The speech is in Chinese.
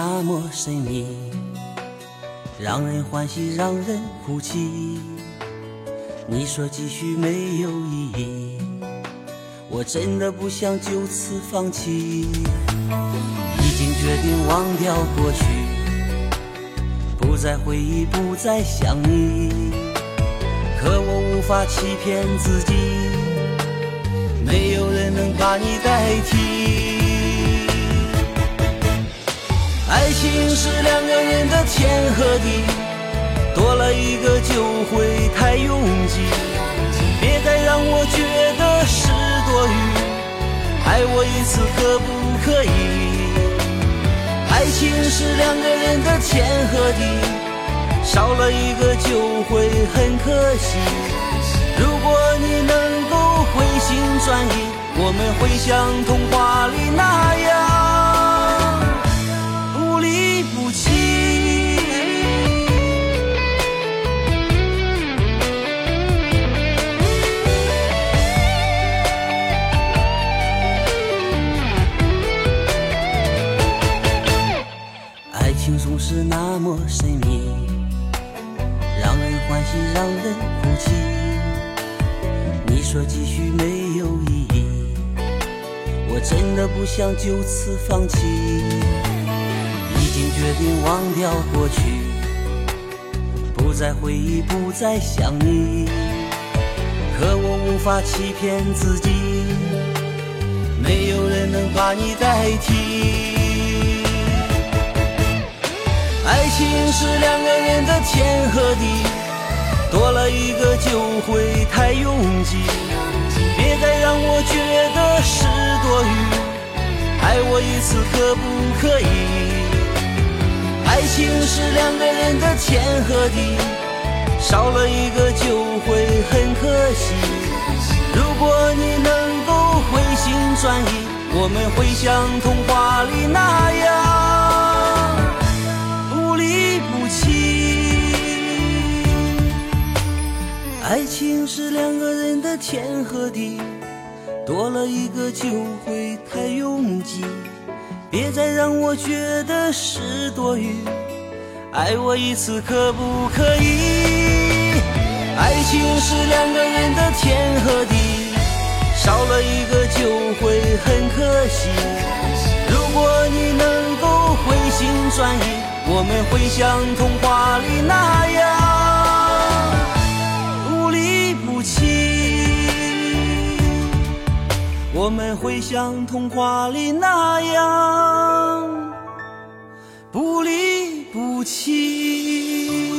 那么神秘，让人欢喜，让人哭泣。你说继续没有意义，我真的不想就此放弃。已经决定忘掉过去，不再回忆，不再想你。可我无法欺骗自己，没有人能把你代替。爱情是两个人的天和地，多了一个就会太拥挤。别再让我觉得是多余，爱我一次可不可以？爱情是两个人的天和地，少了一个就会很可惜。如果你能够回心转意，我们会像童话里那样。你，让人欢喜，让人哭泣。你说继续没有意义，我真的不想就此放弃。已经决定忘掉过去，不再回忆，不再想你。可我无法欺骗自己，没有人能把你代替。情是两个人的天和地，多了一个就会太拥挤。别再让我觉得是多余，爱我一次可不可以？爱情是两个人的天和地，少了一个就会很可惜。如果你能够回心转意，我们会像童话里那样离不弃。爱情是两个人的天和地，多了一个就会太拥挤。别再让我觉得是多余，爱我一次可不可以？爱情是两个人的天和地，少了一个就会很可会像童话里那样不离不弃。我们会像童话里那样不离不弃。